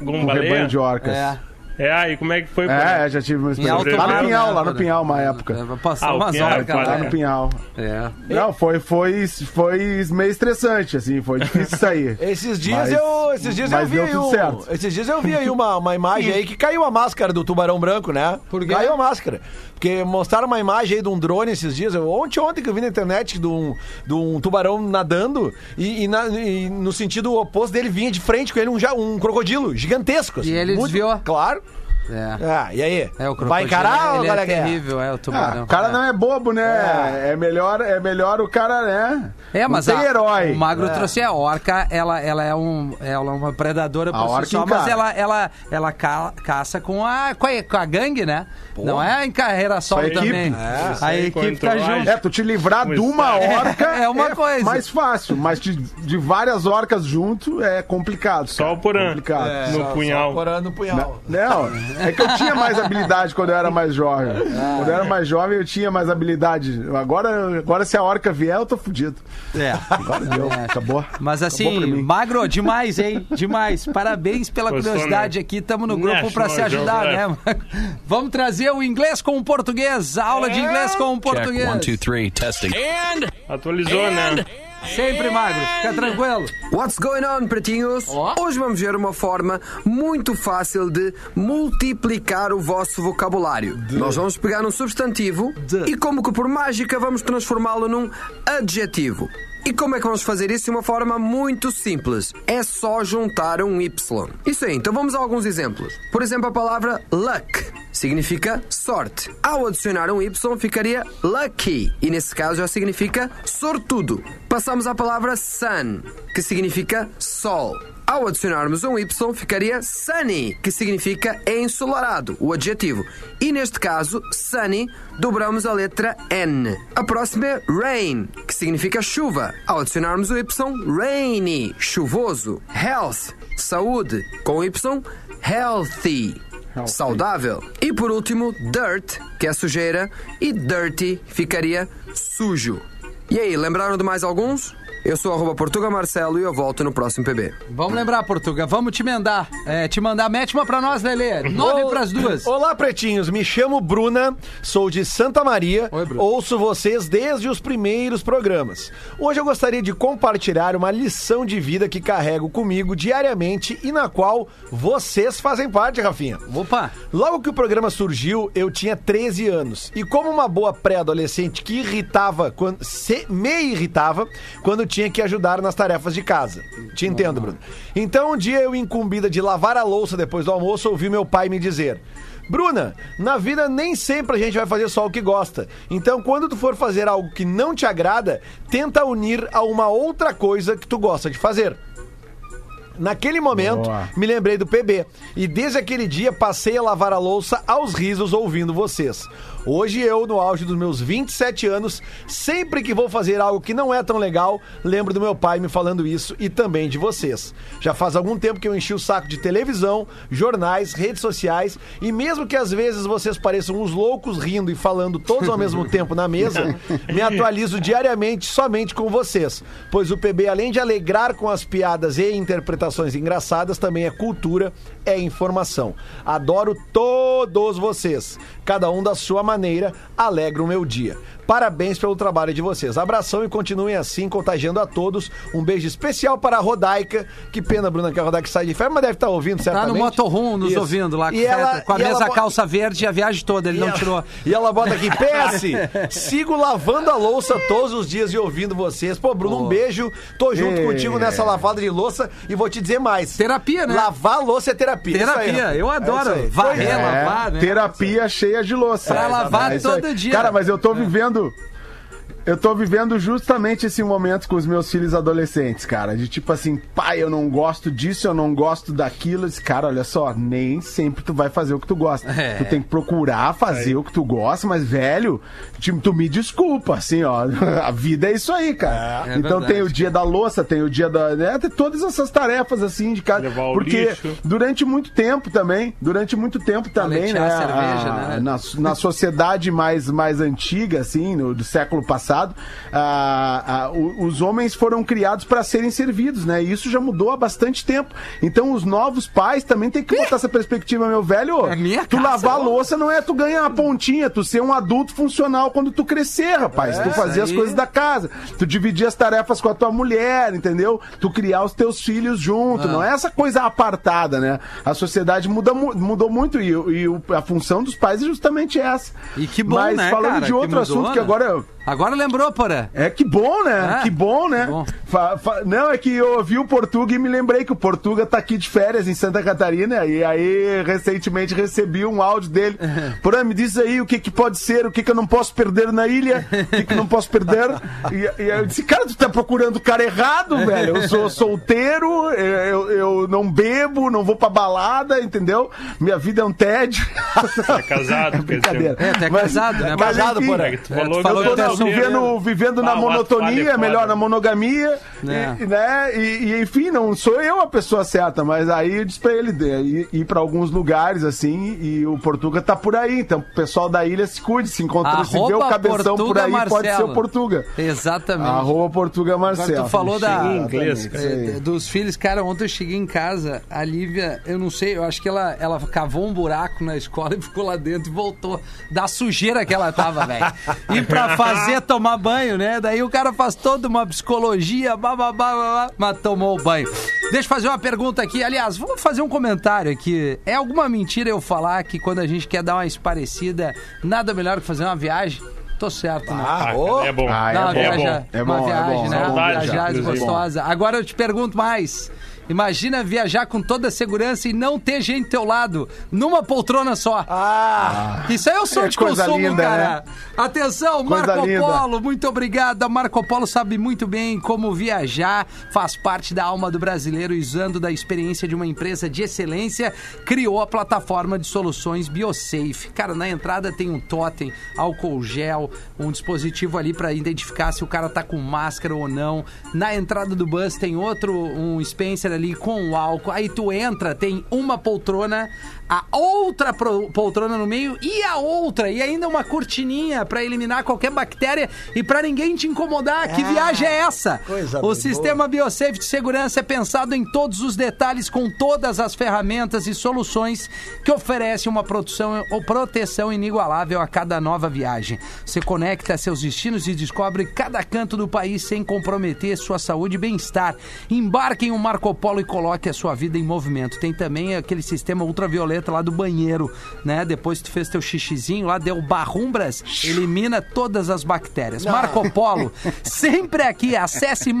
um rebanho de orcas. É. É, aí como é que foi? pra- É, já tive uma experiência. Lá no Pinhal, né, lá no cara? Pinhal, uma época. Ah, o umas horas. Lá no Pinhal. É. Não, foi, foi, foi meio estressante, assim, foi difícil sair. Esses dias Mas- eu, esses dias eu vi deu aí um, certo. esses dias eu vi aí uma, uma imagem aí que caiu a máscara do tubarão branco, né? Por quê? Caiu a máscara. Porque mostraram uma imagem aí de um drone esses dias, eu- ontem ontem que eu vi na internet de um, de um tubarão nadando e, e na- e no sentido oposto dele vinha de frente com ele um, um crocodilo gigantesco. assim, E ele desviou. Claro. É. Ah, e aí? É, o crocodilo, Vai encarar ou ele qual é é que é? terrível, é o Ah, tubarão. o cara não é bobo, né? É, melhor, é melhor o cara, né? É, mas não tem a- herói. o Magro trouxe a orca, ela, ela, é um, ela é uma predadora por A si orca só, mas ela, ela, ela ca- caça com a, com a, com a gangue, né? Não é em carreira equipe. também. É, a equipe tá junto. É, tu te livrar de uma orca É uma coisa. mais fácil, mas de, de várias orcas junto é complicado. Só cara. o porã. Complicado. É, No só- punhal. Só corando no punhal. Não, é que eu tinha mais habilidade quando eu era mais jovem. Ah. Quando eu era mais jovem, eu tinha mais habilidade. Agora, agora se a orca vier, eu tô fudido. É. Agora deu, É. acabou. Mas Acabou assim, mim. Magro, demais, hein? Demais. Parabéns pela curiosidade né? aqui. Tamo no grupo pra National se ajudar, né? Geographic. Vamos trazer o inglês com o português. Aula de inglês com o Check português. one, two, three, testing. Atualizou, né? Sempre, Magro. Fica tranquilo. What's going on, pretinhos? Hoje vamos ver uma forma muito fácil de multiplicar o vosso vocabulário. Nós vamos pegar um substantivo e, como que por mágica, vamos transformá-lo num adjetivo. E como é que vamos fazer isso de uma forma muito simples? É só juntar um Y. Isso aí, então vamos a alguns exemplos. Por exemplo, a palavra luck significa sorte. Ao adicionar um Y ficaria lucky e nesse caso já significa sortudo. Passamos à palavra sun, que significa sol. Ao adicionarmos um Y ficaria sunny, que significa ensolarado, o adjetivo. E neste caso, sunny, dobramos a letra N. A próxima é rain, que significa chuva. Ao adicionarmos o Y, rainy, chuvoso. Health, saúde, com Y, healthy saudável. E por último, dirt, que é sujeira, e dirty ficaria sujo. E aí, lembraram de mais alguns? Eu sou arroba Portuga Marcelo e eu volto no próximo PB. Vamos lembrar, Portuga. Vamos te mandar. É, te mandar. Mete uma pra nós, Lelê. Nove Ol- pras duas. Olá, pretinhos. Me chamo Bruna, sou de Santa Maria. Oi, Bruna. Ouço vocês desde os primeiros programas. Hoje eu gostaria de compartilhar uma lição de vida que carrego comigo diariamente e na qual vocês fazem parte, Rafinha. Opa. Logo que o programa surgiu, eu tinha 13 anos. E como uma boa pré-adolescente que irritava, quando, se, me irritava, quando tinha que ajudar nas tarefas de casa. Te entendo, Bruno. Então, um dia eu, incumbida de lavar a louça depois do almoço, ouvi meu pai me dizer. Bruna, na vida nem sempre a gente vai fazer só o que gosta. Então, quando tu for fazer algo que não te agrada, tenta unir a uma outra coisa que tu gosta de fazer. Naquele momento, Boa. me lembrei do PB. E desde aquele dia passei a lavar a louça aos risos ouvindo vocês. Hoje eu, no auge dos meus 27 anos, sempre que vou fazer algo que não é tão legal, lembro do meu pai me falando isso e também de vocês. Já faz algum tempo que eu enchi o saco de televisão, jornais, redes sociais e mesmo que às vezes vocês pareçam uns loucos rindo e falando todos ao mesmo tempo na mesa, me atualizo diariamente somente com vocês, pois o PB além de alegrar com as piadas e interpretações engraçadas, também é cultura, é informação. Adoro todos vocês. Cada um da sua maneira alegra o meu dia. Parabéns pelo trabalho de vocês. Abração e continuem assim, contagiando a todos. Um beijo especial para a Rodaica. Que pena, Bruna, que a Rodaica sai de férias, mas deve estar ouvindo, Tá certamente. no motorhome nos Isso. ouvindo lá com, E ela- com a e ela mesa bo- calça verde a viagem toda. Ele e não ela- tirou. E ela bota aqui, PS, sigo lavando a louça todos os dias e ouvindo vocês. Pô, Bruno, um beijo. Tô junto É. contigo nessa lavada de louça e vou te dizer mais. Terapia, né? Lavar a louça é terapia. Isso aí, Terapia. rapaz. Eu É adoro. isso aí. Varrer, É, lavar, né? terapia cheia de louça. Pra lavar isso aí. todo dia. Cara, mas eu tô vivendo tudo! Eu tô vivendo justamente esse momento com os meus filhos adolescentes, cara. De tipo assim, pai, eu não gosto disso, eu não gosto daquilo. Esse cara, olha só, nem sempre tu vai fazer o que tu gosta. É. Tu tem que procurar fazer o que tu gosta, mas, velho, tipo, tu me desculpa, assim, ó. A vida é isso aí, cara. É então verdade, tem o dia da louça, tem o dia da. Né, tem todas essas tarefas, assim, de casa. Levar o Porque lixo. durante muito tempo também, durante muito tempo também, né? A cerveja, a- né? na, na sociedade mais, mais antiga, assim, no, do século passado, ah, ah, o- os homens foram criados para serem servidos, né? E isso já mudou há bastante tempo. Então os novos pais também têm que botar essa perspectiva, meu velho. É minha tu casa, lavar a ó. louça não é tu ganhar uma pontinha, tu ser um adulto funcional quando tu crescer, rapaz. tu fazer as coisas da casa, tu dividir as tarefas com a tua mulher, entendeu? Tu criar os teus filhos junto. Não é essa coisa apartada, né? A sociedade muda, mu- mudou muito e, e a função dos pais é justamente essa. E que bom, Mas né, falando cara, de que outro mudou, assunto que né? agora eu- Agora lembrou, Porã? é que bom, né? É, que bom, né? que bom. Fa- fa- não, é que eu ouvi o Portuga e me lembrei que o Portuga tá aqui de férias em Santa Catarina e aí recentemente recebi um áudio dele. Porra, me diz aí o que que pode ser, o que que eu não posso perder na ilha, o que que eu não posso perder. E, e eu disse, cara, tu tá procurando o cara errado, velho. Eu sou solteiro, eu, eu não bebo, não vou pra balada, entendeu? Minha vida é um tédio. É casado, dizer. Brincadeira. É, tu é Mas- casado, né? mas, Casado, enfim, porra. É tu É, falou tu falou que que tu é vivendo, vivendo na Ah, monotonia, falha melhor na monogamia, É. e, né? E, e, enfim, não sou eu a pessoa certa, mas aí eu disse pra ele de- ir, ir pra alguns lugares assim, e o Portuga tá por aí, então o pessoal da ilha se cuide, se encontra, se vê o cabeção por aí, pode ser Marcelo. o Portuga. Exatamente. Arroba Portuga Agora Marcelo. tu falou da, inglês, cara. é, dos filhos, cara, ontem eu cheguei em casa, a Lívia, eu não sei, eu acho que ela, ela cavou um buraco na escola e ficou lá dentro e voltou da sujeira que ela tava, velho. E pra fazer tomar banho, né? Daí o cara faz toda uma psicologia, bababá, babá, mas tomou o banho. Deixa eu fazer uma pergunta aqui, aliás, vamos fazer um comentário aqui. É alguma mentira eu falar que quando a gente quer dar uma esparecida, nada melhor que fazer uma viagem? Tô certo, né? Ah, ô. é bom. Ah, Não, uma é bom. viagem, É uma bom, é viagem, bom. né? Saudade, Viajar inclusive. gostosa. Agora eu te pergunto mais. Imagina viajar com toda a segurança e não ter gente do teu lado, numa poltrona só. Ah, Isso aí é o sonho É de consumo, linda, cara. Atenção, Coisa Marco linda. Polo, muito obrigado. A Marco Polo sabe muito bem como viajar, faz parte da alma do brasileiro usando da experiência de uma empresa de excelência, criou a plataforma de soluções BioSafe. Cara, na entrada tem um totem, álcool gel, um dispositivo ali para identificar se o cara tá com máscara ou não. Na entrada do bus tem outro, um Spencer ali com o álcool. Aí tu entra, tem uma poltrona, a outra poltrona no meio e a outra, e ainda uma cortininha para eliminar qualquer bactéria e para ninguém te incomodar. Que viagem é essa? o boa. sistema BioSafe de segurança é pensado em todos os detalhes com todas as ferramentas e soluções que oferecem uma produção ou proteção inigualável a cada nova viagem. Você conecta seus destinos e descobre cada canto do país sem comprometer sua saúde e bem-estar. Embarque em um Marco Polo e coloque a sua vida em movimento. Tem também aquele sistema ultravioleta lá do banheiro, né? Depois tu fez teu xixizinho lá, deu barrumbras, elimina todas as bactérias. Marco Polo, sempre aqui. Acesse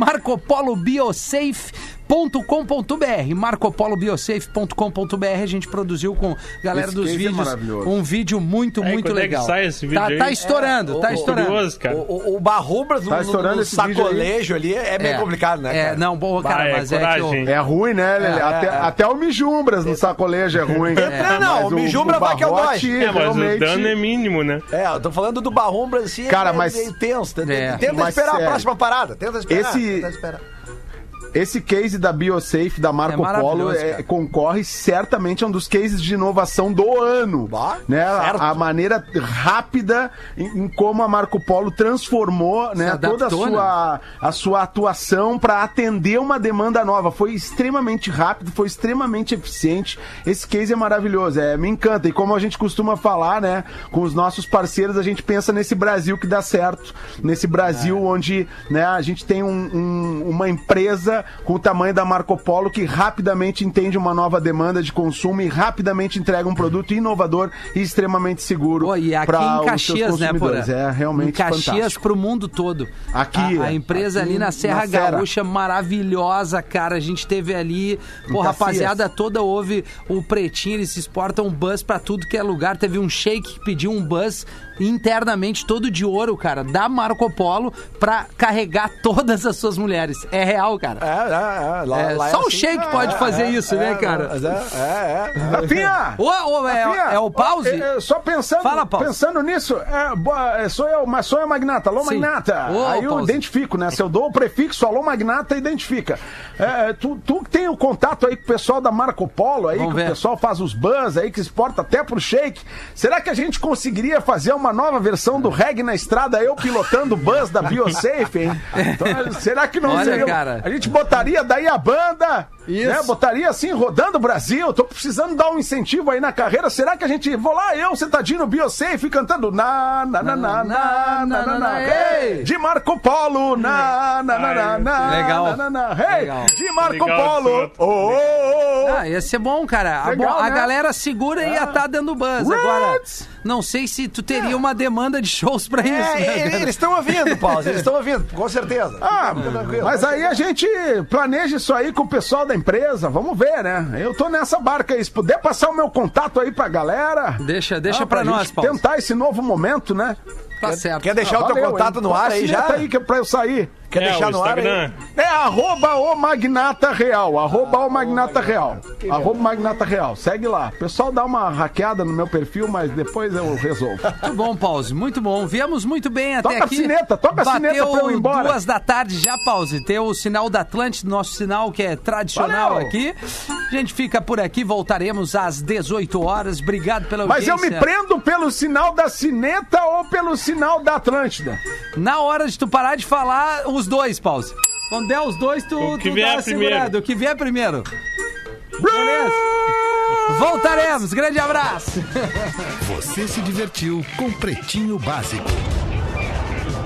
marcopolobiosafe.com.br marcopolobiosafe.com.br a gente produziu com a galera Esse dos é vídeos maravilhoso. um vídeo muito, Aí, muito é que legal. sai esse vídeo tá, aí? tá estourando, É, tá o- estourando. Curioso, cara. o, o, o Barrumbras no, Tá no- estourando no aí? sacolejo ali é meio É. complicado, né? É, cara? não, bom, cara, Vai, é mas é que eu-. É ruim, né, Lelê? É, até, é. até o Mijumbras no sacolejo é ruim. É, não, Mas o Mijumbra vai que é o dói. É, mas o realmente- dano é mínimo, né? É, eu tô falando do Barrumbras assim, Cara, é mas- meio tenso. Tenta, É. tenta Mas esperar sério. a próxima parada. Tenta esperar. Esse- tenta esperar. Esse case da BioSafe, da Marco É Polo, é- concorre certamente a um dos cases de inovação do ano. Bah, né? A, a maneira rápida em, em como a Marco Polo transformou né, adaptou, toda a sua, a sua atuação para atender uma demanda nova. Foi extremamente rápido, foi extremamente eficiente. Esse case é maravilhoso, é, me encanta. E como a gente costuma falar, né, com os nossos parceiros, a gente pensa nesse Brasil que dá certo, nesse Brasil onde né, a gente tem um- um- uma empresa com o tamanho da Marco Polo, que rapidamente entende uma nova demanda de consumo e rapidamente entrega um produto inovador e extremamente seguro. Pô, e aqui em Caxias, né, consumidores. É realmente Em Caxias fantástico. pro mundo todo. Aqui, A, a empresa Aqui ali na na Serra Serra. Gaúcha, maravilhosa, cara. A gente teve ali. Pô, rapaziada toda ouve o Pretinho, eles exportam bus pra tudo que é lugar. Teve um shake que pediu um bus internamente, todo de ouro, cara, da Marco Polo pra carregar todas as suas mulheres. É real, cara. É, é, é. Lá, É, lá só o assim. shake pode fazer isso, né, cara? É, é, é. Rafinha! Ô, ô, é, Rafinha, é o pause? é, é, só pensando, Fala, Pause. pensando nisso, é, boa, é, sou eu, mas sou eu, Magnata. Alô, Sim. Magnata. Ô, Aí eu Pause. identifico, né? Se eu dou o prefixo Alô, Magnata, identifica. É, tu, tu que tem o contato aí com o pessoal da Marco Polo aí, Vamos que ver. o pessoal faz os bans aí, que exporta até pro shake. Será que a gente conseguiria fazer uma nova versão do reggae na estrada, eu pilotando o bus da Biosafe, hein? Então, será que não Olha, seria... cara. A gente botaria daí a banda... Isso. Né, botaria assim, rodando o Brasil. Tô precisando dar um incentivo aí na carreira. Será que a gente. Vou lá, eu, sentadinho no Biosafe, cantando na, na, na, na, na, na, na, na, hey! De Marco Polo, na, na, na, na, na, Legal. na, na, na, hey! De Marco Polo, oh, oh, oh. Ah, ia ser bom, cara. A, Legal, bo- a né? galera segura e ia tá dando buzz. Agora, não sei se tu teria uma demanda de shows pra isso, É, né, ele- cara? eles estão ouvindo, Paulo. Eles estão ouvindo, com certeza. Ah, mas aí a gente planeja isso aí com o pessoal da empresa. Vamos ver, né? Eu tô nessa barca aí. Se puder passar o meu contato aí pra galera. Deixa, deixa ah, pra, nós, Paulo. tentar esse novo momento, né? Tá certo. Quer deixar o teu Valeu, contato hein? no ar aí já? Bota a sineta aí que é pra eu sair. Quer É, deixar o no ar aí? Instagram. É arroba o Magnata Real. Arroba o Magnata Real. Arroba Magnata Real. Segue lá. O pessoal dá uma hackeada no meu perfil, mas depois eu resolvo. Muito bom, Pause. Muito bom. Viemos muito bem até Toca a aqui. sineta, toca a Bateu sineta pra eu ir embora. duas da tarde já, Pause. Tem o sinal da Atlântida, nosso sinal que é tradicional Valeu. aqui. A gente fica por aqui, voltaremos às 18 horas. Obrigado pela Mas audiência. eu me prendo pelo sinal da sineta ou pelo sinal da Atlântida? Na hora de tu parar de falar, os os dois, Pause. Quando der os dois, tu, o que tu vier dá segurado. O que vier primeiro. Beleza? Voltaremos. Grande abraço. Você se divertiu com Pretinho Básico.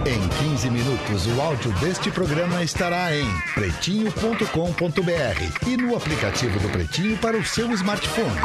Em 15 minutos, o áudio deste programa estará em pretinho.com.br e no aplicativo do Pretinho para o seu smartphone.